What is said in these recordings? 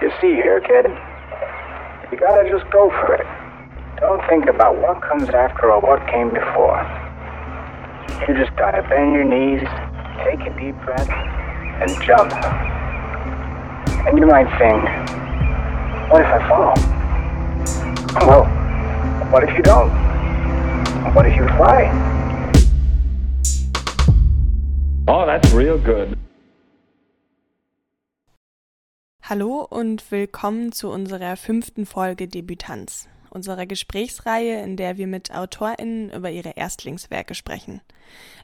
You see here, kid? You gotta just go for it. Don't think about what comes after or what came before. You just gotta bend your knees, take a deep breath, and jump. And you might think, what if I fall? Well, what if you don't? What if you fly? Oh, that's real good. Hallo und willkommen zu unserer fünften Folge Debütanz, unserer Gesprächsreihe, in der wir mit AutorInnen über ihre Erstlingswerke sprechen.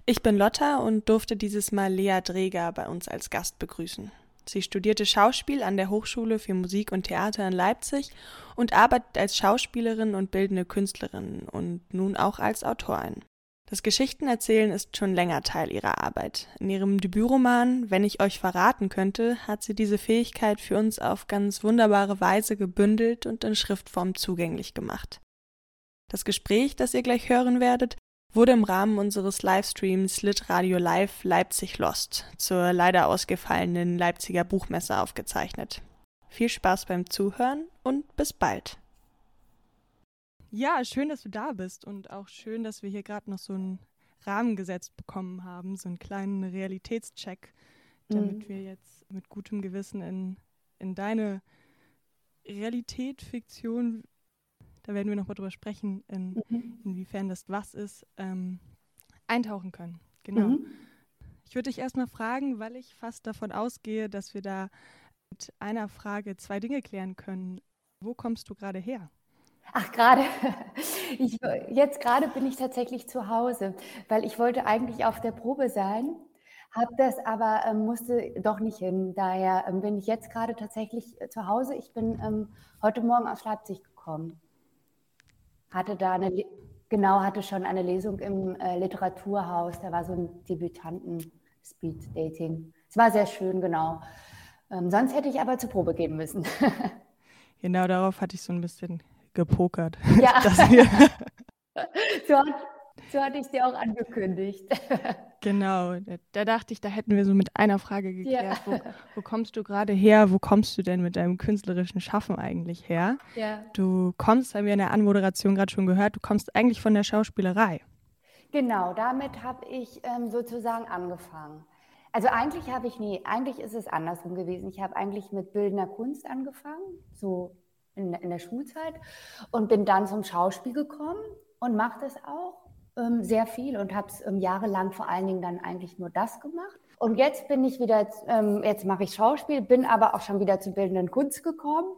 Ich bin Lotta und durfte dieses Mal Lea Dreger bei uns als Gast begrüßen. Sie studierte Schauspiel an der Hochschule für Musik und Theater in Leipzig und arbeitet als Schauspielerin und bildende Künstlerin und nun auch als Autorin. Das Geschichtenerzählen ist schon länger Teil ihrer Arbeit. In ihrem Debütroman Wenn ich euch verraten könnte, hat sie diese Fähigkeit für uns auf ganz wunderbare Weise gebündelt und in Schriftform zugänglich gemacht. Das Gespräch, das ihr gleich hören werdet, wurde im Rahmen unseres Livestreams Lit Radio Live Leipzig Lost zur leider ausgefallenen Leipziger Buchmesse aufgezeichnet. Viel Spaß beim Zuhören und bis bald. Ja, schön, dass du da bist und auch schön, dass wir hier gerade noch so einen Rahmen gesetzt bekommen haben, so einen kleinen Realitätscheck, damit mhm. wir jetzt mit gutem Gewissen in, in deine Realität, Fiktion, da werden wir noch mal drüber sprechen, in, mhm. inwiefern das was ist, ähm, eintauchen können. Genau. Mhm. Ich würde dich erstmal fragen, weil ich fast davon ausgehe, dass wir da mit einer Frage zwei Dinge klären können. Wo kommst du gerade her? Ach, gerade. Ich, jetzt gerade bin ich tatsächlich zu Hause, weil ich wollte eigentlich auf der Probe sein, habe das aber ähm, musste doch nicht hin. Daher ähm, bin ich jetzt gerade tatsächlich äh, zu Hause. Ich bin ähm, heute Morgen aus Leipzig gekommen. Hatte da eine, genau, hatte schon eine Lesung im äh, Literaturhaus. Da war so ein Debütanten-Speed-Dating. Es war sehr schön, genau. Ähm, sonst hätte ich aber zur Probe gehen müssen. genau darauf hatte ich so ein bisschen gepokert. Ja. so, hat, so hatte ich dir auch angekündigt. genau, da, da, dachte ich, da hätten wir so mit einer Frage geklärt. Ja. Wo, wo, kommst du gerade her? Wo kommst du denn mit deinem künstlerischen Schaffen eigentlich her? Ja. Du kommst, haben wir in der Anmoderation gerade schon gehört, du kommst eigentlich von der Schauspielerei. Genau, damit habe ich ähm, sozusagen angefangen. Also eigentlich habe ich nie, eigentlich ist es andersrum gewesen. Ich habe eigentlich mit bildender Kunst angefangen, so in, in der Schulzeit und bin dann zum Schauspiel gekommen und mache das auch ähm, sehr viel und habe es ähm, jahrelang vor allen Dingen dann eigentlich nur das gemacht. Und jetzt bin ich wieder, ähm, jetzt mache ich Schauspiel, bin aber auch schon wieder zur bildenden Kunst gekommen.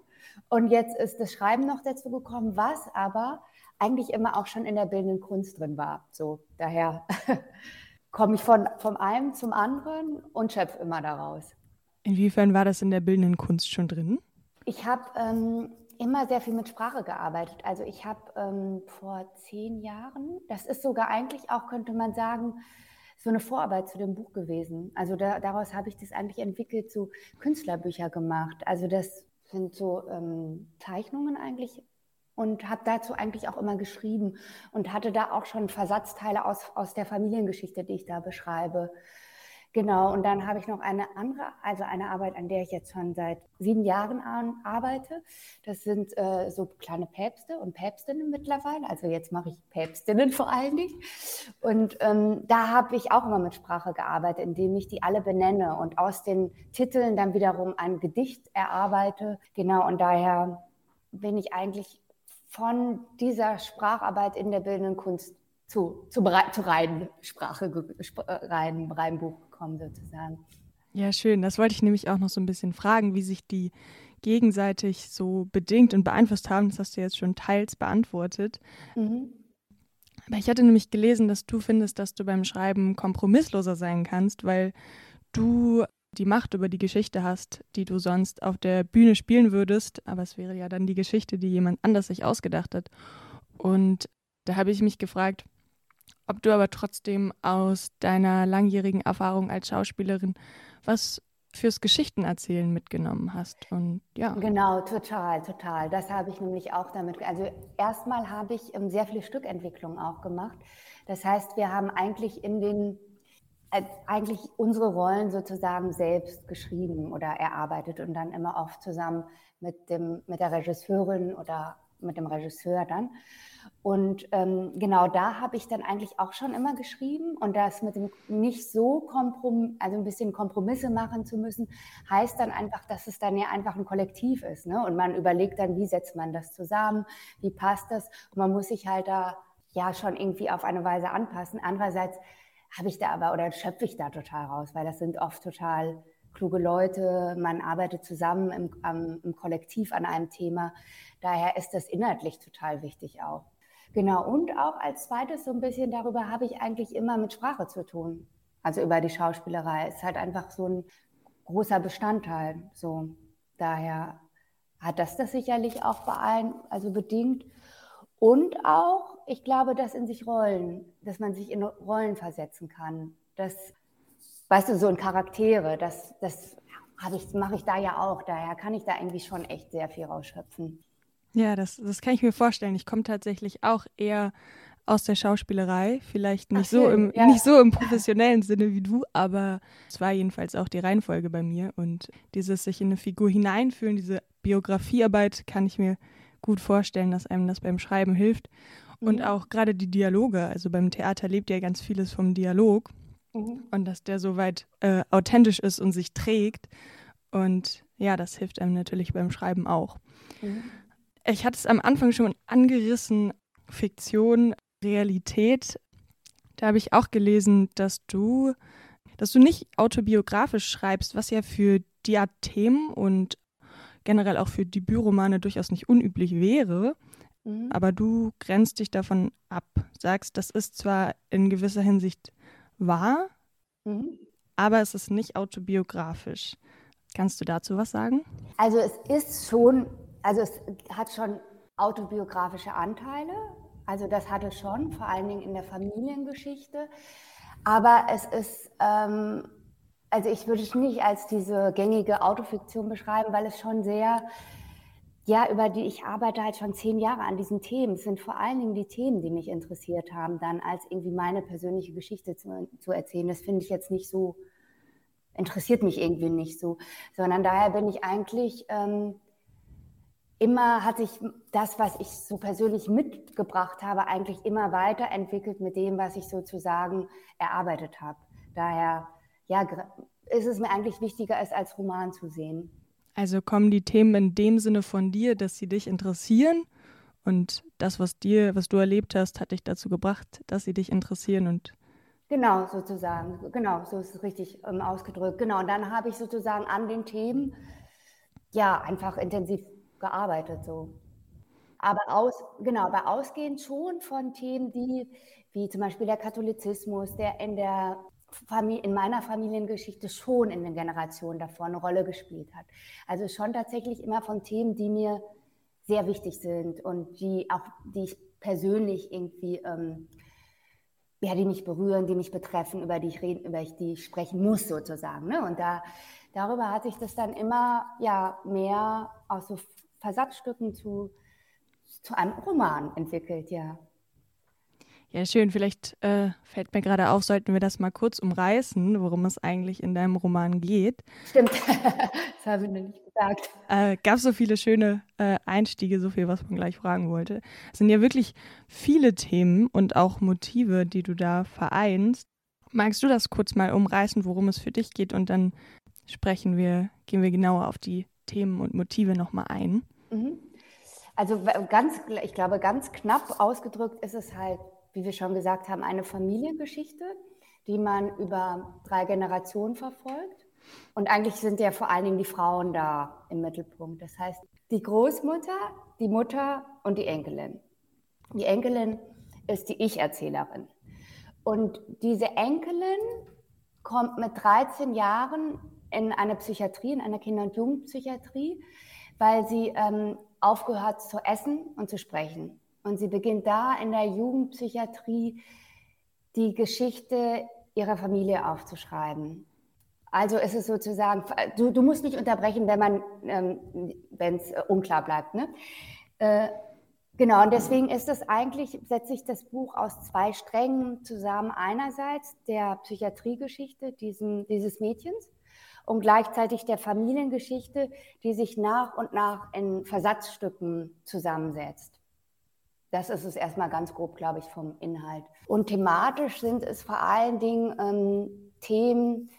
Und jetzt ist das Schreiben noch dazu gekommen, was aber eigentlich immer auch schon in der bildenden Kunst drin war. So, daher komme ich von, vom einen zum anderen und schöpfe immer daraus. Inwiefern war das in der bildenden Kunst schon drin? Ich habe ähm, immer sehr viel mit Sprache gearbeitet. Also ich habe ähm, vor zehn Jahren, das ist sogar eigentlich auch, könnte man sagen, so eine Vorarbeit zu dem Buch gewesen. Also da, daraus habe ich das eigentlich entwickelt, so Künstlerbücher gemacht. Also das sind so ähm, Zeichnungen eigentlich und habe dazu eigentlich auch immer geschrieben und hatte da auch schon Versatzteile aus, aus der Familiengeschichte, die ich da beschreibe. Genau, und dann habe ich noch eine andere, also eine Arbeit, an der ich jetzt schon seit sieben Jahren an, arbeite. Das sind äh, so kleine Päpste und Päpstinnen mittlerweile. Also jetzt mache ich Päpstinnen vor allen Dingen. Und ähm, da habe ich auch immer mit Sprache gearbeitet, indem ich die alle benenne und aus den Titeln dann wiederum ein Gedicht erarbeite. Genau, und daher bin ich eigentlich von dieser Spracharbeit in der bildenden Kunst zu, zu, zu reinen Sprache, rein, rein Buch gekommen sozusagen. Ja, schön. Das wollte ich nämlich auch noch so ein bisschen fragen, wie sich die gegenseitig so bedingt und beeinflusst haben. Das hast du jetzt schon teils beantwortet. Mhm. Aber ich hatte nämlich gelesen, dass du findest, dass du beim Schreiben kompromissloser sein kannst, weil du die Macht über die Geschichte hast, die du sonst auf der Bühne spielen würdest. Aber es wäre ja dann die Geschichte, die jemand anders sich ausgedacht hat. Und da habe ich mich gefragt, ob du aber trotzdem aus deiner langjährigen Erfahrung als Schauspielerin was fürs Geschichtenerzählen mitgenommen hast. Und ja. Genau, total, total. Das habe ich nämlich auch damit. Also erstmal habe ich ähm, sehr viel Stückentwicklung auch gemacht. Das heißt, wir haben eigentlich in den eigentlich unsere Rollen sozusagen selbst geschrieben oder erarbeitet und dann immer oft zusammen mit, dem, mit der Regisseurin oder mit dem Regisseur dann. Und ähm, genau da habe ich dann eigentlich auch schon immer geschrieben. Und das mit dem nicht so komprom also ein bisschen Kompromisse machen zu müssen, heißt dann einfach, dass es dann ja einfach ein Kollektiv ist. Ne? Und man überlegt dann, wie setzt man das zusammen, wie passt das. Und man muss sich halt da ja schon irgendwie auf eine Weise anpassen. Andererseits habe ich da aber oder schöpfe ich da total raus, weil das sind oft total kluge Leute, man arbeitet zusammen im, am, im Kollektiv an einem Thema. Daher ist das inhaltlich total wichtig auch. Genau, und auch als zweites so ein bisschen darüber habe ich eigentlich immer mit Sprache zu tun. Also über die Schauspielerei. Ist halt einfach so ein großer Bestandteil. So, daher hat das das sicherlich auch bei allen also bedingt. Und auch, ich glaube, dass in sich Rollen, dass man sich in Rollen versetzen kann. Das weißt du, so in Charaktere, das, das ich, mache ich da ja auch. Daher kann ich da irgendwie schon echt sehr viel rausschöpfen. Ja, das, das kann ich mir vorstellen. Ich komme tatsächlich auch eher aus der Schauspielerei, vielleicht nicht, Ach, so, im, ja. nicht so im professionellen Sinne wie du, aber es war jedenfalls auch die Reihenfolge bei mir. Und dieses sich in eine Figur hineinfühlen, diese Biografiearbeit, kann ich mir gut vorstellen, dass einem das beim Schreiben hilft. Und mhm. auch gerade die Dialoge, also beim Theater lebt ja ganz vieles vom Dialog. Mhm. Und dass der soweit äh, authentisch ist und sich trägt. Und ja, das hilft einem natürlich beim Schreiben auch. Mhm. Ich hatte es am Anfang schon angerissen, Fiktion, Realität. Da habe ich auch gelesen, dass du, dass du nicht autobiografisch schreibst, was ja für die Art Themen und generell auch für Debütromane durchaus nicht unüblich wäre. Mhm. Aber du grenzt dich davon ab, sagst, das ist zwar in gewisser Hinsicht wahr, mhm. aber es ist nicht autobiografisch. Kannst du dazu was sagen? Also es ist schon, also es hat schon autobiografische Anteile. Also das hat es schon, vor allen Dingen in der Familiengeschichte. Aber es ist, ähm, also ich würde es nicht als diese gängige Autofiktion beschreiben, weil es schon sehr ja, über die ich arbeite halt schon zehn Jahre an diesen Themen. Es sind vor allen Dingen die Themen, die mich interessiert haben, dann als irgendwie meine persönliche Geschichte zu, zu erzählen. Das finde ich jetzt nicht so, interessiert mich irgendwie nicht so, sondern daher bin ich eigentlich ähm, immer, hat sich das, was ich so persönlich mitgebracht habe, eigentlich immer weiterentwickelt mit dem, was ich sozusagen erarbeitet habe. Daher, ja, ist es mir eigentlich wichtiger, es als Roman zu sehen. Also kommen die Themen in dem Sinne von dir, dass sie dich interessieren und das, was dir, was du erlebt hast, hat dich dazu gebracht, dass sie dich interessieren und Genau, sozusagen. Genau, so ist es richtig ähm, ausgedrückt. Genau, und dann habe ich sozusagen an den Themen ja einfach intensiv gearbeitet so. Aber aus, genau, aber ausgehend schon von Themen, die wie zum Beispiel der Katholizismus, der in der in meiner Familiengeschichte schon in den Generationen davor eine Rolle gespielt hat. Also schon tatsächlich immer von Themen, die mir sehr wichtig sind und die auch, die ich persönlich irgendwie, ähm, ja, die mich berühren, die mich betreffen, über die ich reden, über die ich sprechen muss sozusagen. Ne? Und da, darüber hat sich das dann immer ja mehr aus so Versatzstücken zu, zu einem Roman entwickelt, ja. Ja, schön. Vielleicht äh, fällt mir gerade auf, sollten wir das mal kurz umreißen, worum es eigentlich in deinem Roman geht. Stimmt, das habe ich noch nicht gesagt. Äh, gab so viele schöne äh, Einstiege, so viel, was man gleich fragen wollte. Es sind ja wirklich viele Themen und auch Motive, die du da vereinst. Magst du das kurz mal umreißen, worum es für dich geht und dann sprechen wir, gehen wir genauer auf die Themen und Motive nochmal ein? Mhm. Also ganz, ich glaube, ganz knapp ausgedrückt ist es halt wie wir schon gesagt haben, eine Familiengeschichte, die man über drei Generationen verfolgt. Und eigentlich sind ja vor allen Dingen die Frauen da im Mittelpunkt. Das heißt, die Großmutter, die Mutter und die Enkelin. Die Enkelin ist die Ich-Erzählerin. Und diese Enkelin kommt mit 13 Jahren in eine Psychiatrie, in eine Kinder- und Jugendpsychiatrie, weil sie ähm, aufgehört zu essen und zu sprechen. Und sie beginnt da in der Jugendpsychiatrie die Geschichte ihrer Familie aufzuschreiben. Also ist es sozusagen, du, du musst nicht unterbrechen, wenn man, ähm, wenn es äh, unklar bleibt. Ne? Äh, Genau, und deswegen ist es eigentlich, setzt sich das Buch aus zwei Strängen zusammen. Einerseits der Psychiatriegeschichte diesen, dieses Mädchens und gleichzeitig der Familiengeschichte, die sich nach und nach in Versatzstücken zusammensetzt. Das ist es erstmal ganz grob, glaube ich, vom Inhalt. Und thematisch sind es vor allen Dingen ähm, Themen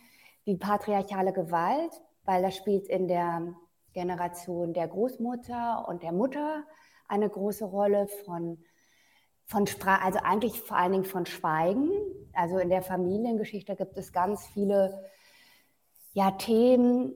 wie patriarchale Gewalt, weil das spielt in der Generation der Großmutter und der Mutter eine große Rolle von, von Sprache, also eigentlich vor allen Dingen von Schweigen. Also in der Familiengeschichte gibt es ganz viele ja, Themen,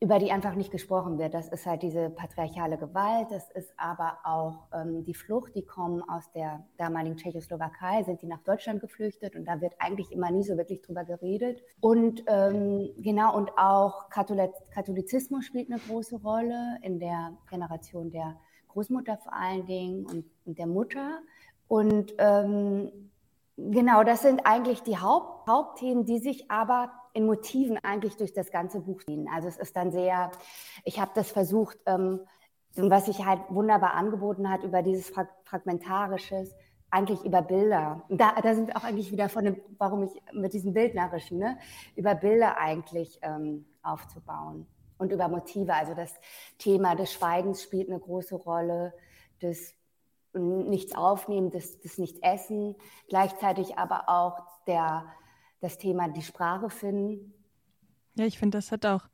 über die einfach nicht gesprochen wird. Das ist halt diese patriarchale Gewalt, das ist aber auch ähm, die Flucht, die kommen aus der damaligen Tschechoslowakei, sind die nach Deutschland geflüchtet und da wird eigentlich immer nie so wirklich drüber geredet. Und ähm, genau, und auch Katholizismus spielt eine große Rolle in der Generation der Großmutter vor allen Dingen und, und der Mutter. Und ähm, genau, das sind eigentlich die Haupt, Hauptthemen, die sich aber in Motiven eigentlich durch das ganze Buch ziehen. Also es ist dann sehr, ich habe das versucht, ähm, was sich halt wunderbar angeboten hat über dieses Frag Fragmentarisches, eigentlich über Bilder. Da, da sind wir auch eigentlich wieder von dem, warum ich mit diesem Bildnerischen, ne, über Bilder eigentlich ähm, aufzubauen und über Motive. Also das Thema des Schweigens spielt eine große Rolle, des Nichts aufnehmen, des, des Nichts essen, gleichzeitig aber auch der, das Thema die Sprache finden. Ja, ich finde, das hat auch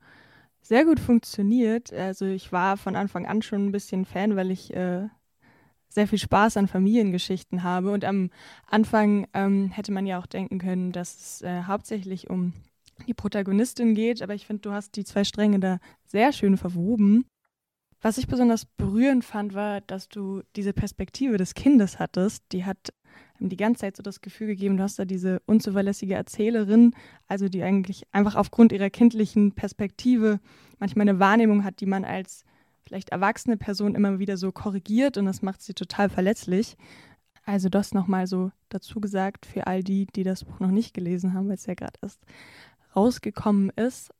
sehr gut funktioniert. Also ich war von Anfang an schon ein bisschen Fan, weil ich äh, sehr viel Spaß an Familiengeschichten habe. Und am Anfang ähm, hätte man ja auch denken können, dass es äh, hauptsächlich um die Protagonistin geht, aber ich finde, du hast die zwei Stränge da sehr schön verwoben. Was ich besonders berührend fand, war, dass du diese Perspektive des Kindes hattest. Die hat die ganze Zeit so das Gefühl gegeben, du hast da diese unzuverlässige Erzählerin, also die eigentlich einfach aufgrund ihrer kindlichen Perspektive manchmal eine Wahrnehmung hat, die man als vielleicht erwachsene Person immer wieder so korrigiert und das macht sie total verletzlich. Also das nochmal so dazu gesagt für all die, die das Buch noch nicht gelesen haben, weil es ja gerade erst rausgekommen ist.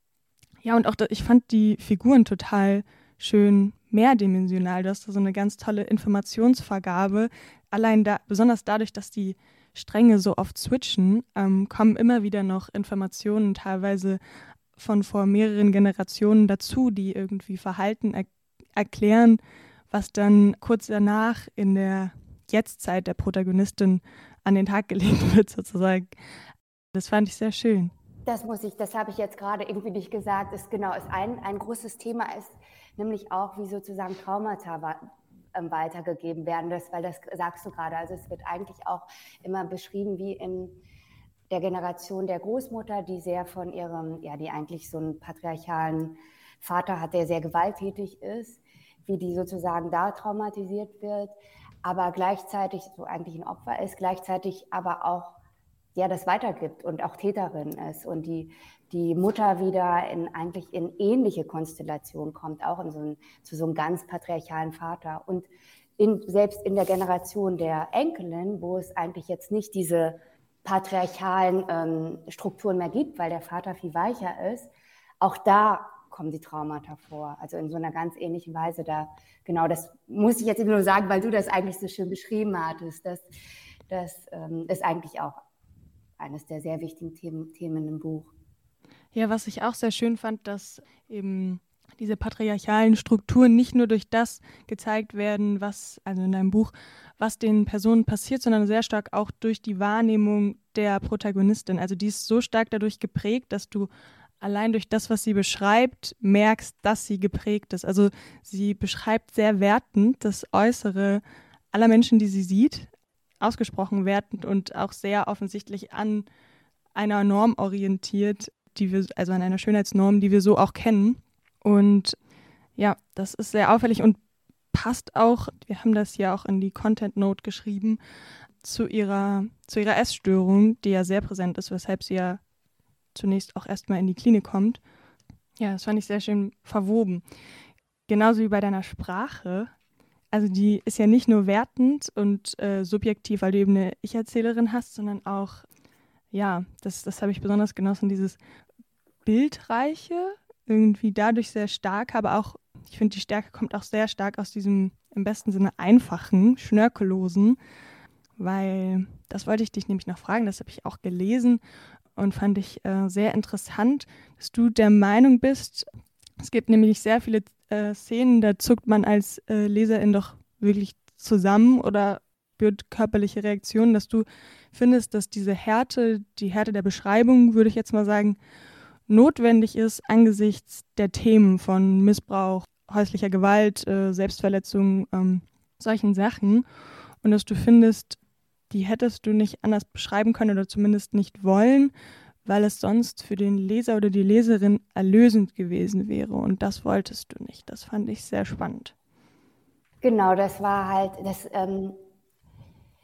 Ja, und auch da, ich fand die Figuren total schön mehrdimensional. Du hast da so eine ganz tolle Informationsvergabe. Allein da, besonders dadurch, dass die Stränge so oft switchen, ähm, kommen immer wieder noch Informationen teilweise von vor mehreren Generationen dazu, die irgendwie Verhalten er erklären, was dann kurz danach in der Jetztzeit der Protagonistin an den Tag gelegt wird, sozusagen. Das fand ich sehr schön. Das muss ich, das habe ich jetzt gerade irgendwie nicht gesagt, ist genau, ist ein, ein großes Thema ist nämlich auch, wie sozusagen Traumata weitergegeben werden, das, weil das sagst du gerade, also es wird eigentlich auch immer beschrieben wie in der Generation der Großmutter, die sehr von ihrem, ja, die eigentlich so einen patriarchalen Vater hat, der sehr gewalttätig ist, wie die sozusagen da traumatisiert wird, aber gleichzeitig so eigentlich ein Opfer ist, gleichzeitig aber auch ja das weitergibt und auch Täterin ist und die, die Mutter wieder in eigentlich in ähnliche Konstellationen kommt, auch in so ein, zu so einem ganz patriarchalen Vater. Und in, selbst in der Generation der Enkelin, wo es eigentlich jetzt nicht diese patriarchalen ähm, Strukturen mehr gibt, weil der Vater viel weicher ist, auch da kommen die Traumata vor. Also in so einer ganz ähnlichen Weise da. Genau, das muss ich jetzt nur sagen, weil du das eigentlich so schön beschrieben hattest. Das, das ähm, ist eigentlich auch eines der sehr wichtigen Themen, Themen im Buch. Ja, was ich auch sehr schön fand, dass eben diese patriarchalen Strukturen nicht nur durch das gezeigt werden, was, also in deinem Buch, was den Personen passiert, sondern sehr stark auch durch die Wahrnehmung der Protagonistin. Also die ist so stark dadurch geprägt, dass du allein durch das, was sie beschreibt, merkst, dass sie geprägt ist. Also sie beschreibt sehr wertend das Äußere aller Menschen, die sie sieht, ausgesprochen wertend und auch sehr offensichtlich an einer Norm orientiert, die wir, also an einer Schönheitsnorm, die wir so auch kennen. Und ja, das ist sehr auffällig und passt auch, wir haben das ja auch in die Content Note geschrieben, zu ihrer, zu ihrer Essstörung, die ja sehr präsent ist, weshalb sie ja zunächst auch erstmal in die Klinik kommt. Ja, das fand ich sehr schön verwoben. Genauso wie bei deiner Sprache also die ist ja nicht nur wertend und äh, subjektiv, weil du eben eine Ich-Erzählerin hast, sondern auch, ja, das, das habe ich besonders genossen, dieses Bildreiche, irgendwie dadurch sehr stark, aber auch, ich finde, die Stärke kommt auch sehr stark aus diesem im besten Sinne einfachen, schnörkellosen, weil das wollte ich dich nämlich noch fragen, das habe ich auch gelesen und fand ich äh, sehr interessant, dass du der Meinung bist, es gibt nämlich sehr viele äh, Szenen, da zuckt man als äh, Leserin doch wirklich zusammen oder spürt körperliche Reaktionen, dass du findest, dass diese Härte, die Härte der Beschreibung, würde ich jetzt mal sagen, notwendig ist angesichts der Themen von Missbrauch, häuslicher Gewalt, äh, Selbstverletzung, ähm, solchen Sachen. Und dass du findest, die hättest du nicht anders beschreiben können oder zumindest nicht wollen, weil es sonst für den Leser oder die Leserin erlösend gewesen wäre. Und das wolltest du nicht. Das fand ich sehr spannend. Genau, das war halt, das, ähm,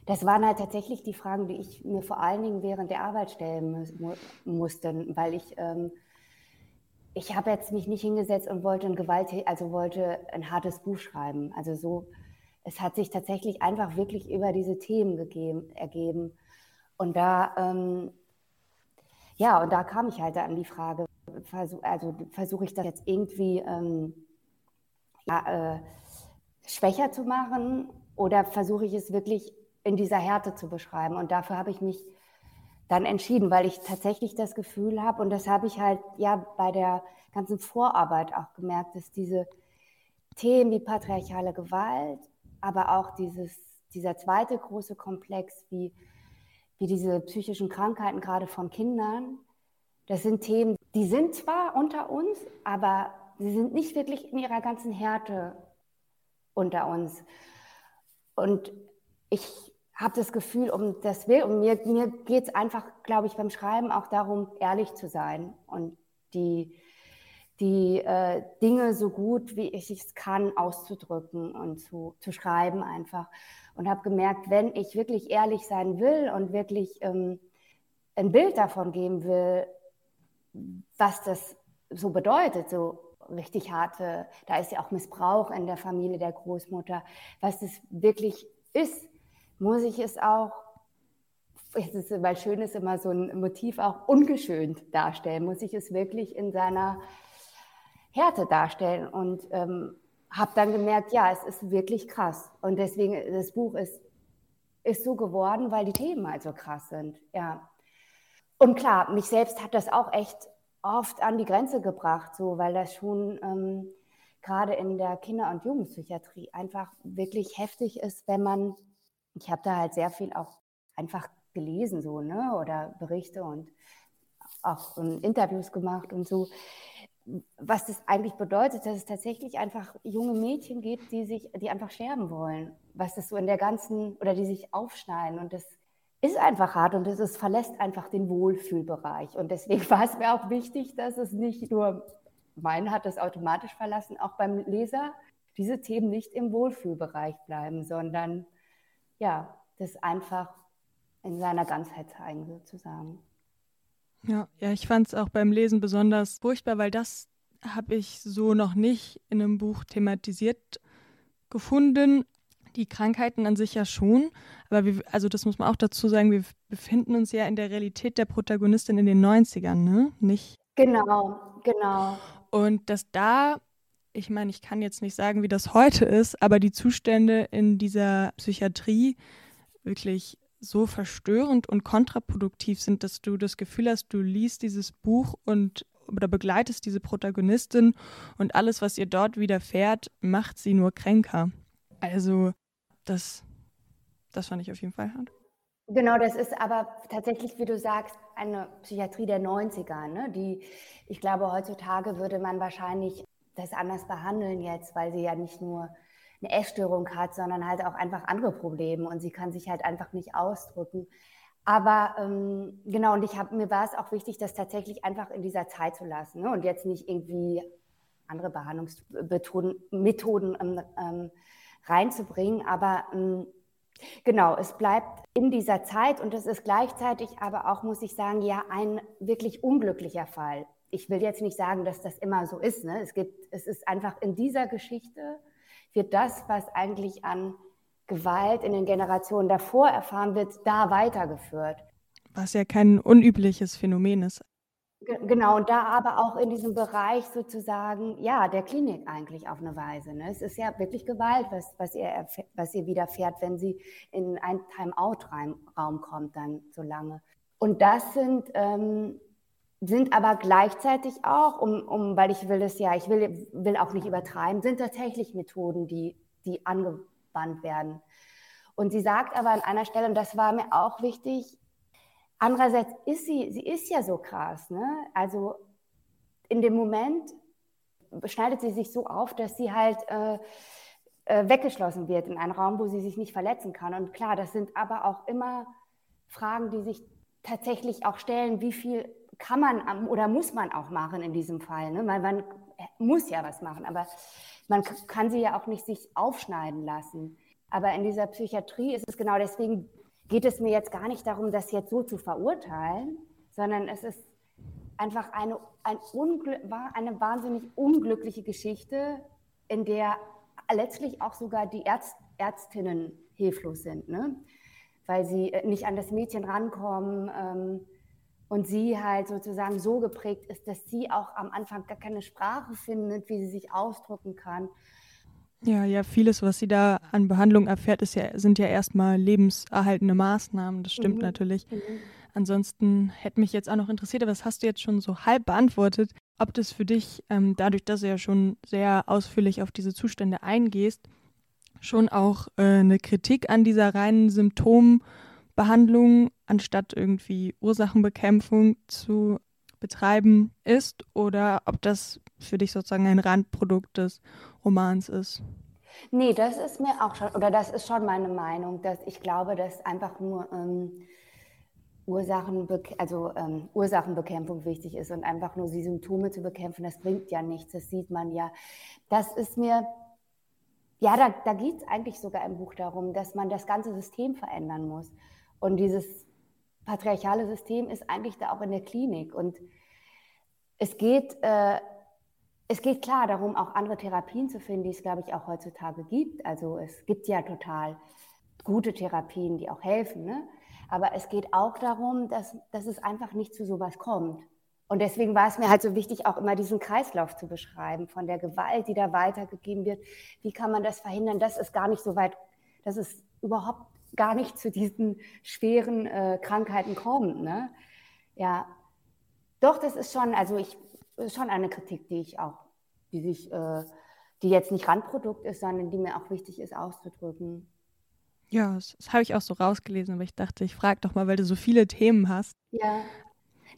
das waren halt tatsächlich die Fragen, die ich mir vor allen Dingen während der Arbeit stellen mu musste, weil ich, ähm, ich habe jetzt mich nicht hingesetzt und wollte ein Gewalt, also wollte ein hartes Buch schreiben. Also so, es hat sich tatsächlich einfach wirklich über diese Themen gegeben, ergeben. Und da ähm, ja, und da kam ich halt an die Frage, also versuche ich das jetzt irgendwie ähm, ja, äh, schwächer zu machen oder versuche ich es wirklich in dieser Härte zu beschreiben? Und dafür habe ich mich dann entschieden, weil ich tatsächlich das Gefühl habe, und das habe ich halt ja bei der ganzen Vorarbeit auch gemerkt, dass diese Themen wie patriarchale Gewalt, aber auch dieses, dieser zweite große Komplex wie wie diese psychischen Krankheiten gerade von Kindern. Das sind Themen, die sind zwar unter uns, aber sie sind nicht wirklich in ihrer ganzen Härte unter uns. Und ich habe das Gefühl, um das will, und mir, mir geht es einfach, glaube ich, beim Schreiben auch darum, ehrlich zu sein und die, die äh, Dinge so gut, wie ich es kann, auszudrücken und zu, zu schreiben einfach. Und habe gemerkt, wenn ich wirklich ehrlich sein will und wirklich ähm, ein Bild davon geben will, was das so bedeutet, so richtig harte, da ist ja auch Missbrauch in der Familie der Großmutter, was das wirklich ist, muss ich es auch, es ist, weil schön ist immer so ein Motiv auch ungeschönt darstellen, muss ich es wirklich in seiner Härte darstellen und ähm, habe dann gemerkt, ja, es ist wirklich krass. Und deswegen, das Buch ist, ist so geworden, weil die Themen halt so krass sind. Ja. Und klar, mich selbst hat das auch echt oft an die Grenze gebracht, so, weil das schon ähm, gerade in der Kinder- und Jugendpsychiatrie einfach wirklich heftig ist, wenn man, ich habe da halt sehr viel auch einfach gelesen, so, ne, oder Berichte und auch um, Interviews gemacht und so, was das eigentlich bedeutet, dass es tatsächlich einfach junge Mädchen gibt, die sich, die einfach sterben wollen, was das so in der ganzen oder die sich aufschneiden. Und das ist einfach hart und es verlässt einfach den Wohlfühlbereich. Und deswegen war es mir auch wichtig, dass es nicht nur mein hat das automatisch verlassen, auch beim Leser diese Themen nicht im Wohlfühlbereich bleiben, sondern ja, das einfach in seiner Ganzheit zeigen sozusagen. Ja, ja, ich fand es auch beim Lesen besonders furchtbar, weil das habe ich so noch nicht in einem Buch thematisiert gefunden. Die Krankheiten an sich ja schon, aber wir, also das muss man auch dazu sagen, wir befinden uns ja in der Realität der Protagonistin in den 90ern, ne? Nicht? Genau, genau. Und dass da, ich meine, ich kann jetzt nicht sagen, wie das heute ist, aber die Zustände in dieser Psychiatrie wirklich so verstörend und kontraproduktiv sind, dass du das Gefühl hast, du liest dieses Buch und oder begleitest diese Protagonistin und alles, was ihr dort widerfährt, macht sie nur kränker. Also das, das fand ich auf jeden Fall hart. Genau, das ist aber tatsächlich, wie du sagst, eine Psychiatrie der 90er. Ne? Die, ich glaube, heutzutage würde man wahrscheinlich das anders behandeln jetzt, weil sie ja nicht nur eine Essstörung hat, sondern halt auch einfach andere Probleme und sie kann sich halt einfach nicht ausdrücken. Aber ähm, genau, und ich habe mir war es auch wichtig, das tatsächlich einfach in dieser Zeit zu lassen ne? und jetzt nicht irgendwie andere Behandlungsmethoden ähm, ähm, reinzubringen. Aber ähm, genau, es bleibt in dieser Zeit und es ist gleichzeitig aber auch, muss ich sagen, ja, ein wirklich unglücklicher Fall. Ich will jetzt nicht sagen, dass das immer so ist. Ne? Es, gibt, es ist einfach in dieser Geschichte wird das, was eigentlich an Gewalt in den Generationen davor erfahren wird, da weitergeführt. Was ja kein unübliches Phänomen ist. Genau, und da aber auch in diesem Bereich sozusagen, ja, der Klinik eigentlich auf eine Weise. Ne? Es ist ja wirklich Gewalt, was, was, ihr, was ihr widerfährt, wenn sie in einen Time-out-Raum kommt, dann so lange. Und das sind, ähm, sind aber gleichzeitig auch, um, um, weil ich will es ja, ich will, will auch nicht übertreiben, sind tatsächlich Methoden, die, die angewandt werden. Und sie sagt aber an einer Stelle, und das war mir auch wichtig, Andererseits ist sie, sie ist ja so krass. Ne? Also in dem Moment schneidet sie sich so auf, dass sie halt äh, äh, weggeschlossen wird in einen Raum, wo sie sich nicht verletzen kann. Und klar, das sind aber auch immer Fragen, die sich tatsächlich auch stellen, wie viel kann man oder muss man auch machen in diesem Fall. Ne? Weil man muss ja was machen, aber man kann sie ja auch nicht sich aufschneiden lassen. Aber in dieser Psychiatrie ist es genau deswegen geht es mir jetzt gar nicht darum, das jetzt so zu verurteilen, sondern es ist einfach eine, ein eine wahnsinnig unglückliche Geschichte, in der letztlich auch sogar die Ärzt Ärztinnen hilflos sind, ne? weil sie äh, nicht an das Mädchen rankommen ähm, und sie halt sozusagen so geprägt ist, dass sie auch am Anfang gar keine Sprache findet, wie sie sich ausdrücken kann. Ja, ja, vieles, was sie da an Behandlung erfährt, ist ja, sind ja erstmal lebenserhaltende Maßnahmen. Das stimmt mhm. natürlich. Mhm. Ansonsten hätte mich jetzt auch noch interessiert, aber das hast du jetzt schon so halb beantwortet, ob das für dich, ähm, dadurch, dass du ja schon sehr ausführlich auf diese Zustände eingehst, schon auch äh, eine Kritik an dieser reinen Symptombehandlung anstatt irgendwie Ursachenbekämpfung zu betreiben ist oder ob das für dich sozusagen ein Randprodukt des Romans ist. Nee, das ist mir auch schon, oder das ist schon meine Meinung, dass ich glaube, dass einfach nur ähm, Ursachenbe also, ähm, Ursachenbekämpfung wichtig ist und einfach nur die Symptome zu bekämpfen, das bringt ja nichts, das sieht man ja. Das ist mir, ja, da, da geht es eigentlich sogar im Buch darum, dass man das ganze System verändern muss. Und dieses patriarchale System ist eigentlich da auch in der Klinik. Und es geht, äh, es geht klar darum, auch andere Therapien zu finden, die es, glaube ich, auch heutzutage gibt. Also es gibt ja total gute Therapien, die auch helfen. Ne? Aber es geht auch darum, dass, dass es einfach nicht zu sowas kommt. Und deswegen war es mir halt so wichtig, auch immer diesen Kreislauf zu beschreiben, von der Gewalt, die da weitergegeben wird. Wie kann man das verhindern, dass es gar nicht so weit, dass es überhaupt gar nicht zu diesen schweren äh, Krankheiten kommt. Ne? Ja, doch, das ist schon, also ich, schon eine Kritik, die ich auch, die sich, äh, die jetzt nicht Randprodukt ist, sondern die mir auch wichtig ist auszudrücken. Ja, das, das habe ich auch so rausgelesen, aber ich dachte, ich frage doch mal, weil du so viele Themen hast. Ja,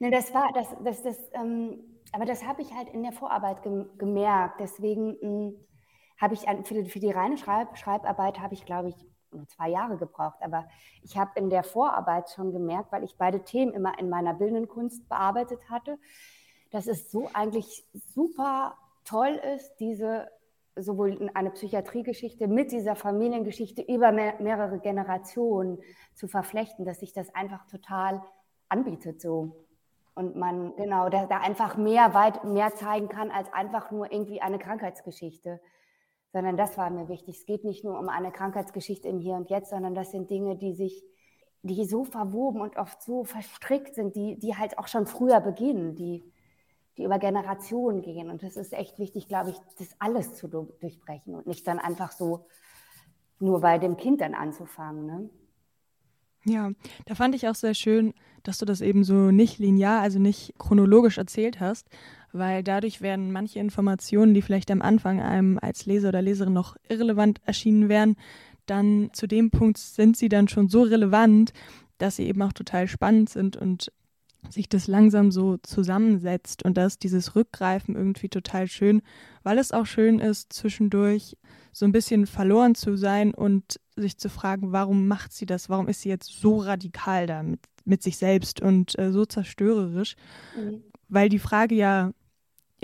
ne, das war, das, das, das, ähm, aber das habe ich halt in der Vorarbeit gem gemerkt. Deswegen hm, habe ich für, für die reine Schreib Schreibarbeit habe ich, glaube ich, nur zwei Jahre gebraucht, aber ich habe in der Vorarbeit schon gemerkt, weil ich beide Themen immer in meiner bildenden Kunst bearbeitet hatte, dass es so eigentlich super toll ist, diese sowohl eine Psychiatriegeschichte mit dieser Familiengeschichte über mehr, mehrere Generationen zu verflechten, dass sich das einfach total anbietet so. Und man, genau, da, da einfach mehr, weit mehr zeigen kann als einfach nur irgendwie eine Krankheitsgeschichte sondern das war mir wichtig. Es geht nicht nur um eine Krankheitsgeschichte im Hier und Jetzt, sondern das sind Dinge, die sich, die so verwoben und oft so verstrickt sind, die, die halt auch schon früher beginnen, die, die über Generationen gehen. Und es ist echt wichtig, glaube ich, das alles zu durchbrechen und nicht dann einfach so nur bei dem Kind dann anzufangen. Ne? Ja, da fand ich auch sehr schön, dass du das eben so nicht linear, also nicht chronologisch erzählt hast, weil dadurch werden manche Informationen, die vielleicht am Anfang einem als Leser oder Leserin noch irrelevant erschienen wären, dann zu dem Punkt sind sie dann schon so relevant, dass sie eben auch total spannend sind und sich das langsam so zusammensetzt und da ist dieses Rückgreifen irgendwie total schön, weil es auch schön ist, zwischendurch so ein bisschen verloren zu sein und sich zu fragen, warum macht sie das? Warum ist sie jetzt so radikal da mit, mit sich selbst und äh, so zerstörerisch? Mhm. Weil die Frage ja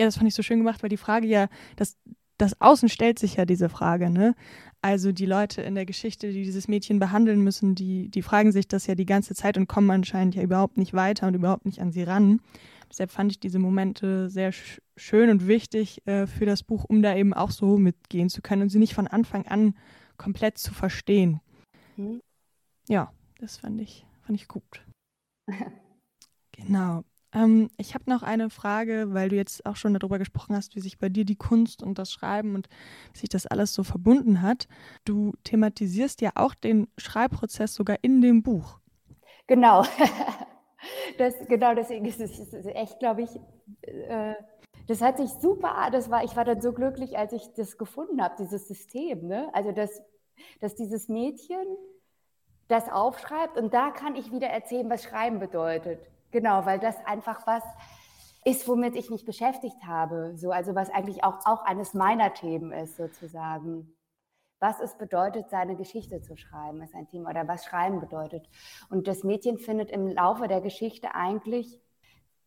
ja, das fand ich so schön gemacht, weil die Frage ja, das, das Außen stellt sich ja diese Frage, ne? Also die Leute in der Geschichte, die dieses Mädchen behandeln müssen, die, die fragen sich das ja die ganze Zeit und kommen anscheinend ja überhaupt nicht weiter und überhaupt nicht an sie ran. Deshalb fand ich diese Momente sehr sch schön und wichtig äh, für das Buch, um da eben auch so mitgehen zu können und sie nicht von Anfang an komplett zu verstehen. Mhm. Ja, das fand ich, fand ich gut. genau. Ähm, ich habe noch eine Frage, weil du jetzt auch schon darüber gesprochen hast, wie sich bei dir die Kunst und das Schreiben und wie sich das alles so verbunden hat. Du thematisierst ja auch den Schreibprozess sogar in dem Buch. Genau. Das, genau deswegen ist es echt, glaube ich, äh, das hat sich super, das war, ich war dann so glücklich, als ich das gefunden habe, dieses System. Ne? Also, dass, dass dieses Mädchen das aufschreibt und da kann ich wieder erzählen, was Schreiben bedeutet. Genau, weil das einfach was ist, womit ich mich beschäftigt habe. So, also was eigentlich auch, auch eines meiner Themen ist, sozusagen. Was es bedeutet, seine Geschichte zu schreiben, ist ein Thema. Oder was Schreiben bedeutet. Und das Mädchen findet im Laufe der Geschichte eigentlich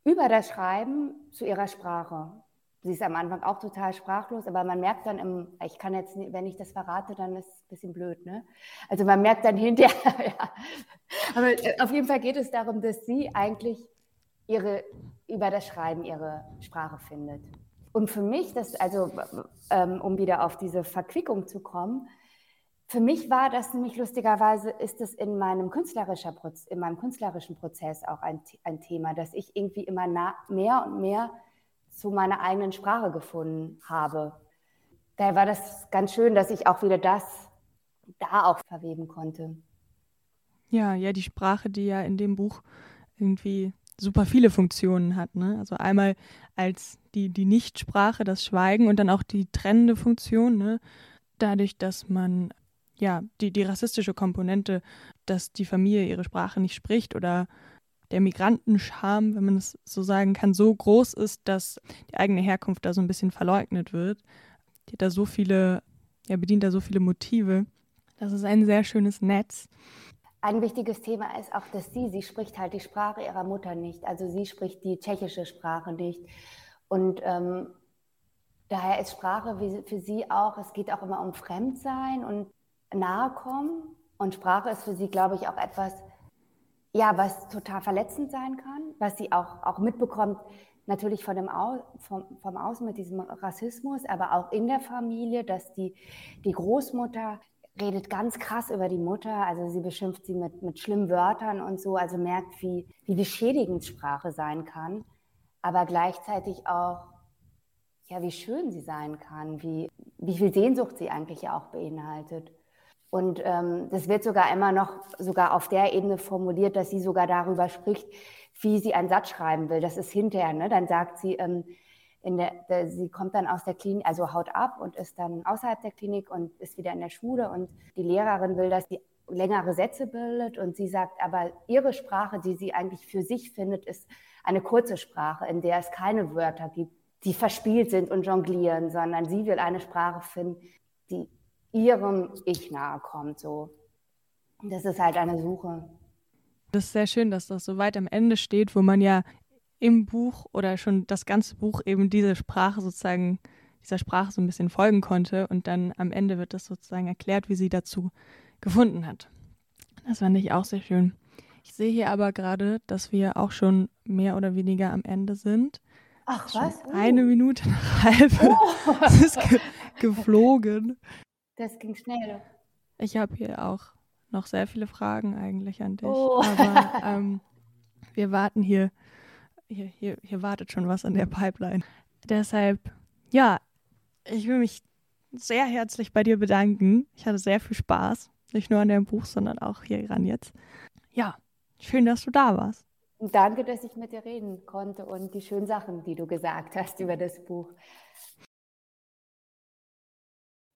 über das Schreiben zu ihrer Sprache. Sie ist am Anfang auch total sprachlos, aber man merkt dann im, ich kann jetzt, wenn ich das verrate, dann ist es ein bisschen blöd, ne? Also man merkt dann hinterher, ja. Aber äh, auf jeden Fall geht es darum, dass sie eigentlich ihre, über das Schreiben ihre Sprache findet. Und für mich, das, also ähm, um wieder auf diese Verquickung zu kommen, für mich war das nämlich lustigerweise, ist es in meinem, künstlerischer in meinem künstlerischen Prozess auch ein, ein Thema, dass ich irgendwie immer mehr und mehr zu meiner eigenen Sprache gefunden habe. Daher war das ganz schön, dass ich auch wieder das da auch verweben konnte. Ja, ja, die Sprache, die ja in dem Buch irgendwie super viele Funktionen hat. Ne? Also einmal als die, die Nichtsprache, das Schweigen und dann auch die trennende Funktion. Ne? Dadurch, dass man ja die, die rassistische Komponente, dass die Familie ihre Sprache nicht spricht oder der Migrantenscham, wenn man es so sagen kann, so groß ist, dass die eigene Herkunft da so ein bisschen verleugnet wird. Die da so viele, ja, bedient da so viele Motive. Das ist ein sehr schönes Netz. Ein wichtiges Thema ist auch, dass sie, sie spricht halt die Sprache ihrer Mutter nicht. Also sie spricht die tschechische Sprache nicht. Und ähm, daher ist Sprache für sie auch, es geht auch immer um Fremdsein und Nahekommen. Und Sprache ist für sie, glaube ich, auch etwas, ja, was total verletzend sein kann, was sie auch, auch mitbekommt, natürlich von dem Au vom, vom Außen mit diesem Rassismus, aber auch in der Familie, dass die, die Großmutter redet ganz krass über die Mutter, also sie beschimpft sie mit, mit schlimmen Wörtern und so, also merkt, wie, wie beschädigend Sprache sein kann, aber gleichzeitig auch, ja, wie schön sie sein kann, wie, wie viel Sehnsucht sie eigentlich auch beinhaltet. Und ähm, das wird sogar immer noch sogar auf der Ebene formuliert, dass sie sogar darüber spricht, wie sie einen Satz schreiben will. Das ist hinterher. Ne? Dann sagt sie, ähm, der, der, sie kommt dann aus der Klinik, also haut ab und ist dann außerhalb der Klinik und ist wieder in der Schule. Und die Lehrerin will, dass sie längere Sätze bildet. Und sie sagt, aber ihre Sprache, die sie eigentlich für sich findet, ist eine kurze Sprache, in der es keine Wörter gibt, die verspielt sind und jonglieren, sondern sie will eine Sprache finden, die ihrem Ich nahe kommt. So. Das ist halt eine Suche. Das ist sehr schön, dass das so weit am Ende steht, wo man ja im Buch oder schon das ganze Buch eben diese Sprache sozusagen, dieser Sprache so ein bisschen folgen konnte und dann am Ende wird das sozusagen erklärt, wie sie dazu gefunden hat. Das fand ich auch sehr schön. Ich sehe hier aber gerade, dass wir auch schon mehr oder weniger am Ende sind. Ach was? Oh. Eine Minute nach halb. Oh. Es ist ge geflogen. Das ging schnell. Ich habe hier auch noch sehr viele Fragen eigentlich an dich. Oh. Aber ähm, wir warten hier. Hier, hier. hier wartet schon was an der Pipeline. Deshalb, ja, ich will mich sehr herzlich bei dir bedanken. Ich hatte sehr viel Spaß. Nicht nur an dem Buch, sondern auch hier ran jetzt. Ja, schön, dass du da warst. Danke, dass ich mit dir reden konnte und die schönen Sachen, die du gesagt hast über das Buch.